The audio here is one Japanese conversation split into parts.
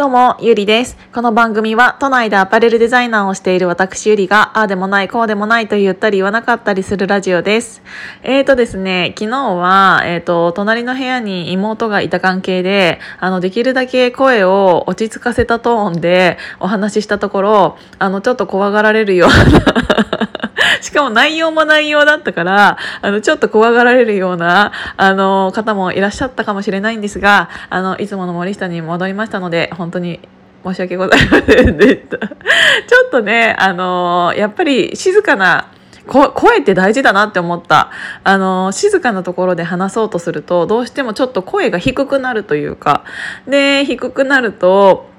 どうも、ゆりです。この番組は、都内でアパレルデザイナーをしている私ゆりが、ああでもない、こうでもないと言ったり言わなかったりするラジオです。えーとですね、昨日は、えーと、隣の部屋に妹がいた関係で、あの、できるだけ声を落ち着かせたトーンでお話ししたところ、あの、ちょっと怖がられるような しかも内容も内容だったから、あの、ちょっと怖がられるような、あの、方もいらっしゃったかもしれないんですが、あの、いつもの森下に戻りましたので、本当に申し訳ございませんでした。ちょっとね、あの、やっぱり静かな、声って大事だなって思った。あの、静かなところで話そうとすると、どうしてもちょっと声が低くなるというか、で、低くなると、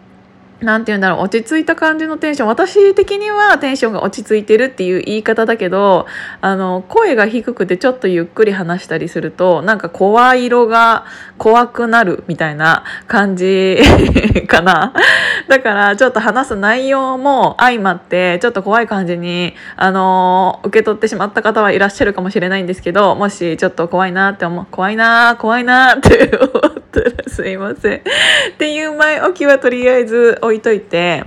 なんて言うんだろう、落ち着いた感じのテンション。私的にはテンションが落ち着いてるっていう言い方だけど、あの、声が低くてちょっとゆっくり話したりすると、なんか声色が怖くなるみたいな感じ かな。だからちょっと話す内容も相まって、ちょっと怖い感じに、あの、受け取ってしまった方はいらっしゃるかもしれないんですけど、もしちょっと怖いなって思う、怖いな怖いなって思ったらすいません。っていう前置きはとりあえず置いといて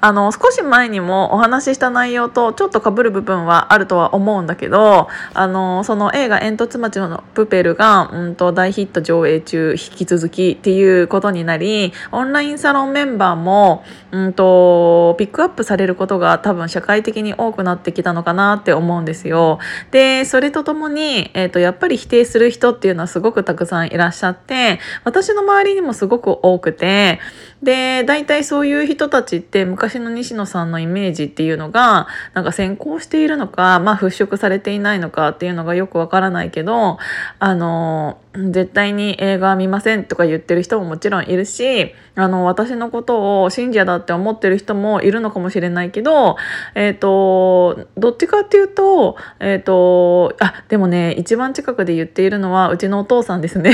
あの、少し前にもお話しした内容とちょっと被る部分はあるとは思うんだけど、あの、その映画煙突町のプペルが、うんと、大ヒット上映中引き続きっていうことになり、オンラインサロンメンバーも、うんと、ピックアップされることが多分社会的に多くなってきたのかなって思うんですよ。で、それとともに、えっ、ー、と、やっぱり否定する人っていうのはすごくたくさんいらっしゃって、私の周りにもすごく多くて、で、大体そういう人たちって昔昔の西野さんのイメージっていうのがなんか先行しているのか、まあ、払拭されていないのかっていうのがよくわからないけどあの絶対に映画見ませんとか言ってる人ももちろんいるしあの私のことを信者だって思ってる人もいるのかもしれないけど、えーと、どっちかっていうと,、えーと、あでもね一番近くで言っているのはうちのお父さんですね。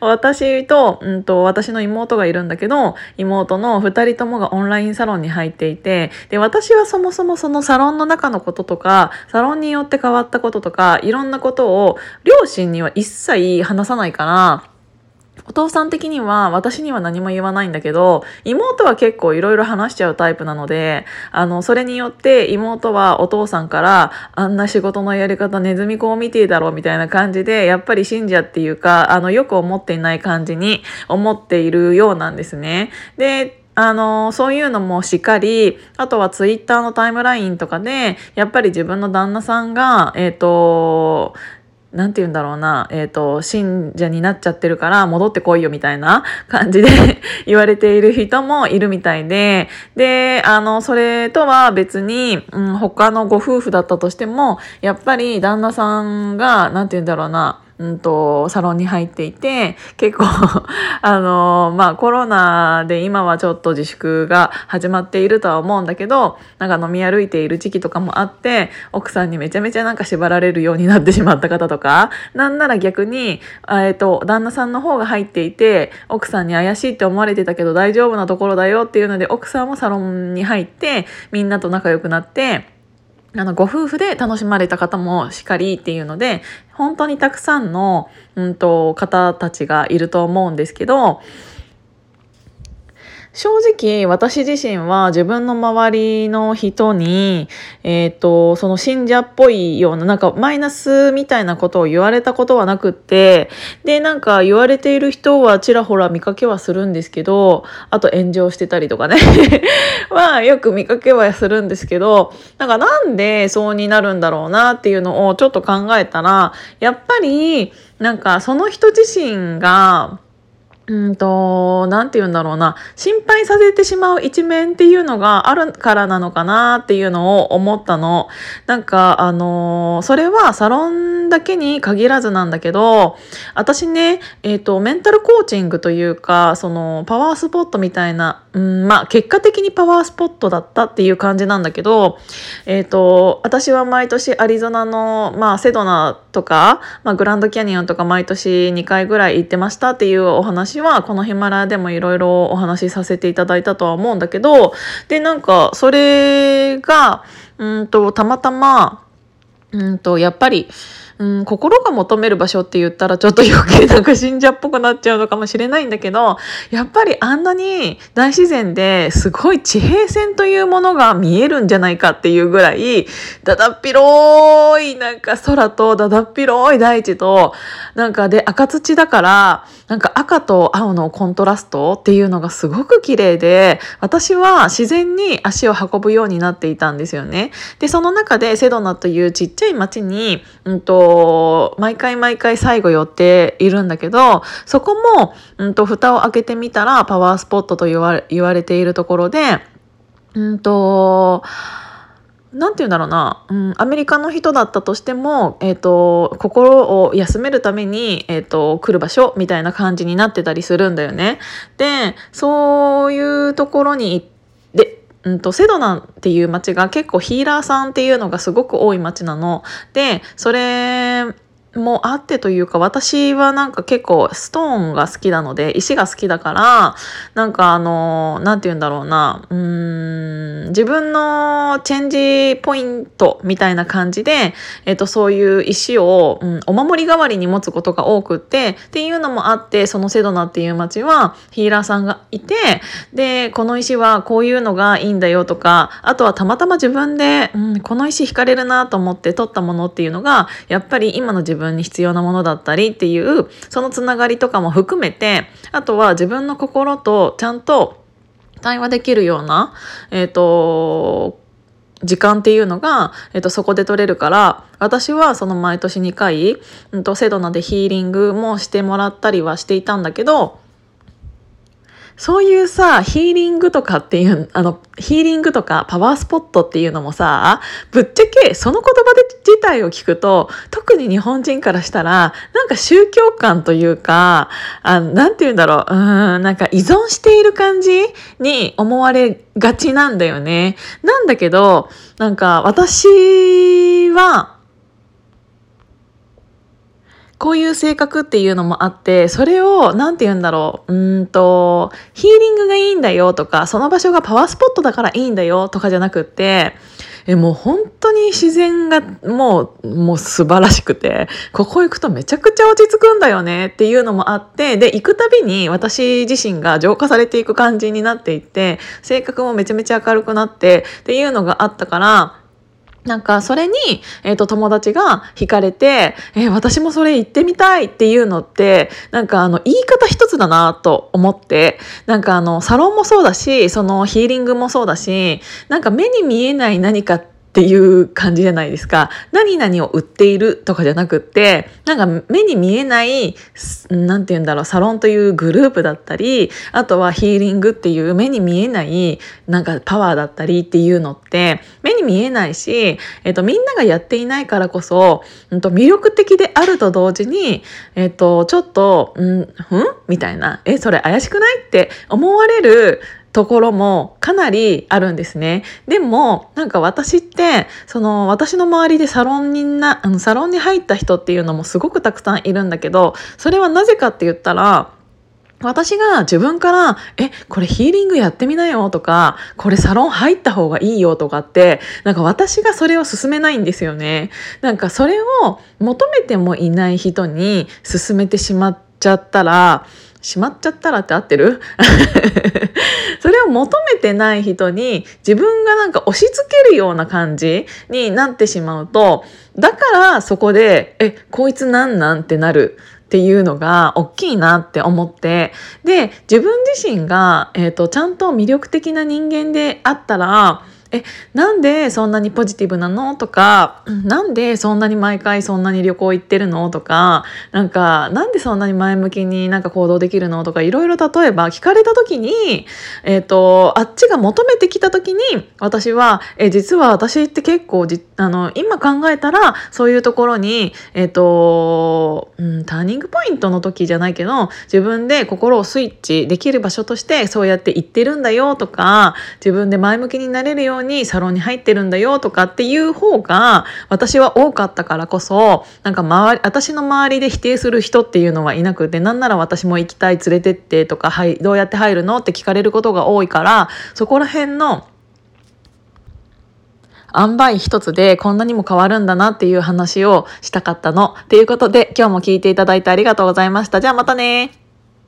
私と,、うんと、私の妹がいるんだけど妹の2人ともがオンラインサロンに入っていてで私はそもそもそのサロンの中のこととかサロンによって変わったこととかいろんなことを両親には一切話さないから、お父さん的には私には何も言わないんだけど、妹は結構いろいろ話しちゃうタイプなので、あの、それによって妹はお父さんから、あんな仕事のやり方ネズミ子を見ていだろうみたいな感じで、やっぱり信者っていうか、あの、よく思っていない感じに思っているようなんですね。で、あの、そういうのもしっかり、あとはツイッターのタイムラインとかで、やっぱり自分の旦那さんが、えっ、ー、と、何て言うんだろうな、えっ、ー、と、信者になっちゃってるから戻ってこいよみたいな 感じで 言われている人もいるみたいで、で、あの、それとは別に、うん、他のご夫婦だったとしても、やっぱり旦那さんが、何て言うんだろうな、うんと、サロンに入っていて、結構 あの、まあコロナで今はちょっと自粛が始まっているとは思うんだけど、なんか飲み歩いている時期とかもあって、奥さんにめちゃめちゃなんか縛られるようになってしまった方とか、なんなら逆に、えっ、と、旦那さんの方が入っていて、奥さんに怪しいって思われてたけど大丈夫なところだよっていうので、奥さんもサロンに入って、みんなと仲良くなって、あの、ご夫婦で楽しまれた方もしかりっていうので、本当にたくさんの、うんと、方たちがいると思うんですけど、正直私自身は自分の周りの人に、えっ、ー、と、その信者っぽいような、なんかマイナスみたいなことを言われたことはなくって、で、なんか言われている人はちらほら見かけはするんですけど、あと炎上してたりとかね。はよく見かけはするんですけど、なんかなんでそうになるんだろうなっていうのをちょっと考えたら、やっぱり、なんかその人自身が、うんと、なんて言うんだろうな、心配させてしまう一面っていうのがあるからなのかなっていうのを思ったの。なんか、あの、それはサロンだけに限らずなんだけど、私ね、えっ、ー、と、メンタルコーチングというか、その、パワースポットみたいな、うん、まあ、結果的にパワースポットだったっていう感じなんだけど、えっ、ー、と、私は毎年アリゾナの、まあ、セドナとか、まあ、グランドキャニオンとか毎年2回ぐらい行ってましたっていうお話はこのヒマラヤでもいろいろお話しさせていただいたとは思うんだけどでなんかそれがうんとたまたまうんとやっぱりうん、心が求める場所って言ったらちょっと余計なんか信者っぽくなっちゃうのかもしれないんだけど、やっぱりあんなに大自然ですごい地平線というものが見えるんじゃないかっていうぐらい、だだっ広いなんか空とだだっ広い大地と、なんかで赤土だから、なんか赤と青のコントラストっていうのがすごく綺麗で、私は自然に足を運ぶようになっていたんですよね。で、その中でセドナというちっちゃい町に、うんと、毎回毎回最後寄っているんだけど、そこも、うんと、蓋を開けてみたらパワースポットと言われ言われているところで、うんと、なんて言うんだろうな、うん、アメリカの人だったとしても、えっ、ー、と、心を休めるために、えっ、ー、と、来る場所みたいな感じになってたりするんだよね。で、そういうところに行って、うんと、セドナっていう街が結構ヒーラーさんっていうのがすごく多い街なの。で、それもあってというか私はなんか結構ストーンが好きなので石が好きだからなんかあの何て言うんだろうなうーん自分のチェンジポイントみたいな感じで、えっと、そういう石を、うん、お守り代わりに持つことが多くってっていうのもあってそのセドナっていう町はヒーラーさんがいてでこの石はこういうのがいいんだよとかあとはたまたま自分で、うん、この石惹かれるなと思って取ったものっていうのがやっぱり今の自分分に必要なものだったりっていうそのつながりとかも含めてあとは自分の心とちゃんと対話できるような、えっ、ー、と時間っていうのが、えっと、そこで取れるから私はその毎年2回、うん、とセドナでヒーリングもしてもらったりはしていたんだけどそういうさ、ヒーリングとかっていう、あの、ヒーリングとかパワースポットっていうのもさ、ぶっちゃけその言葉で自体を聞くと、特に日本人からしたら、なんか宗教観というか、あなんて言うんだろう、うん、なんか依存している感じに思われがちなんだよね。なんだけど、なんか私は、こういう性格っていうのもあって、それを、なんて言うんだろう、うんと、ヒーリングがいいんだよとか、その場所がパワースポットだからいいんだよとかじゃなくって、えもう本当に自然がもう、もう素晴らしくて、ここ行くとめちゃくちゃ落ち着くんだよねっていうのもあって、で、行くたびに私自身が浄化されていく感じになっていって、性格もめちゃめちゃ明るくなってっていうのがあったから、なんかそれに、えっ、ー、と友達が惹かれて、えー、私もそれ行ってみたいっていうのって、なんかあの言い方一つだなと思って、なんかあのサロンもそうだし、そのヒーリングもそうだし、なんか目に見えない何かってっていう感じじゃないですか。何々を売っているとかじゃなくって、なんか目に見えない、なんて言うんだろう、サロンというグループだったり、あとはヒーリングっていう目に見えない、なんかパワーだったりっていうのって、目に見えないし、えっと、みんながやっていないからこそ、うんと、魅力的であると同時に、えっと、ちょっと、うん、ん？みたいな、え、それ怪しくない？って思われるところもかなりあるんですね。でも、なんか私って、その私の周りでサロンにな、サロンに入った人っていうのもすごくたくさんいるんだけど、それはなぜかって言ったら、私が自分から、え、これヒーリングやってみなよとか、これサロン入った方がいいよとかって、なんか私がそれを勧めないんですよね。なんかそれを求めてもいない人に勧めてしまっちゃったら、しまっちゃったらって合ってる？それを求めてない人に自分がなんか押し付けるような感じになってしまうとだからそこで「えこいつなんなん?」ってなる。っていうのが大きいなって思ってで自分自身が、えー、とちゃんと魅力的な人間であったらえなんでそんなにポジティブなの？とかなんでそんなに毎回そんなに旅行行ってるの？とかなんかなんでそんなに前向きになんか行動できるの？とかいろいろ例えば聞かれた時に、えーと、あっちが求めてきた時に私はえ実は私って結構じあの今考えたらそういうところに、えーとうん、ターニングポイントの時じゃないけど自分で心をスイッチできる場所としてそうやって行ってるんだよとか自分で前向きになれるよようにサロンに入ってるんだよとかっていう方が私は多かったからこそなんか周り私の周りで否定する人っていうのはいなくてなんなら私も行きたい連れてってとか、はい、どうやって入るのって聞かれることが多いからそこら辺の塩梅一つでこんなにも変わるんだなっていう話をしたかったの。ということで今日も聞いていただいてありがとうございました。じゃあまたね